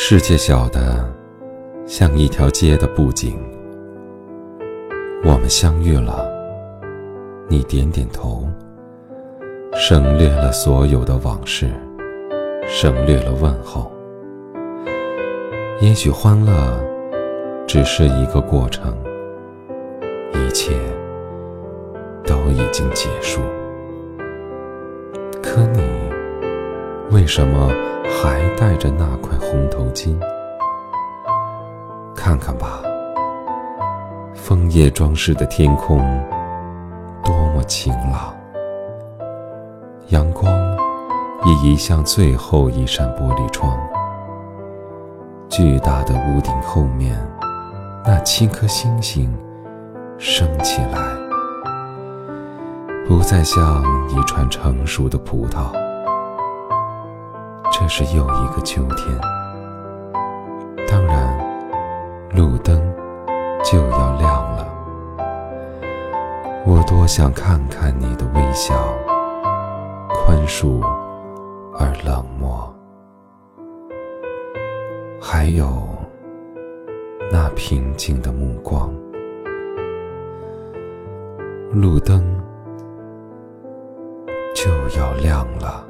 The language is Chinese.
世界小的，像一条街的布景。我们相遇了，你点点头，省略了所有的往事，省略了问候。也许欢乐只是一个过程，一切都已经结束。为什么还戴着那块红头巾？看看吧。枫叶装饰的天空，多么晴朗！阳光已移向最后一扇玻璃窗。巨大的屋顶后面，那七颗星星升起来，不再像一串成熟的葡萄。这是又一个秋天。当然，路灯。就要亮了，我多想看看你的微笑，宽恕而冷漠，还有那平静的目光。路灯就要亮了。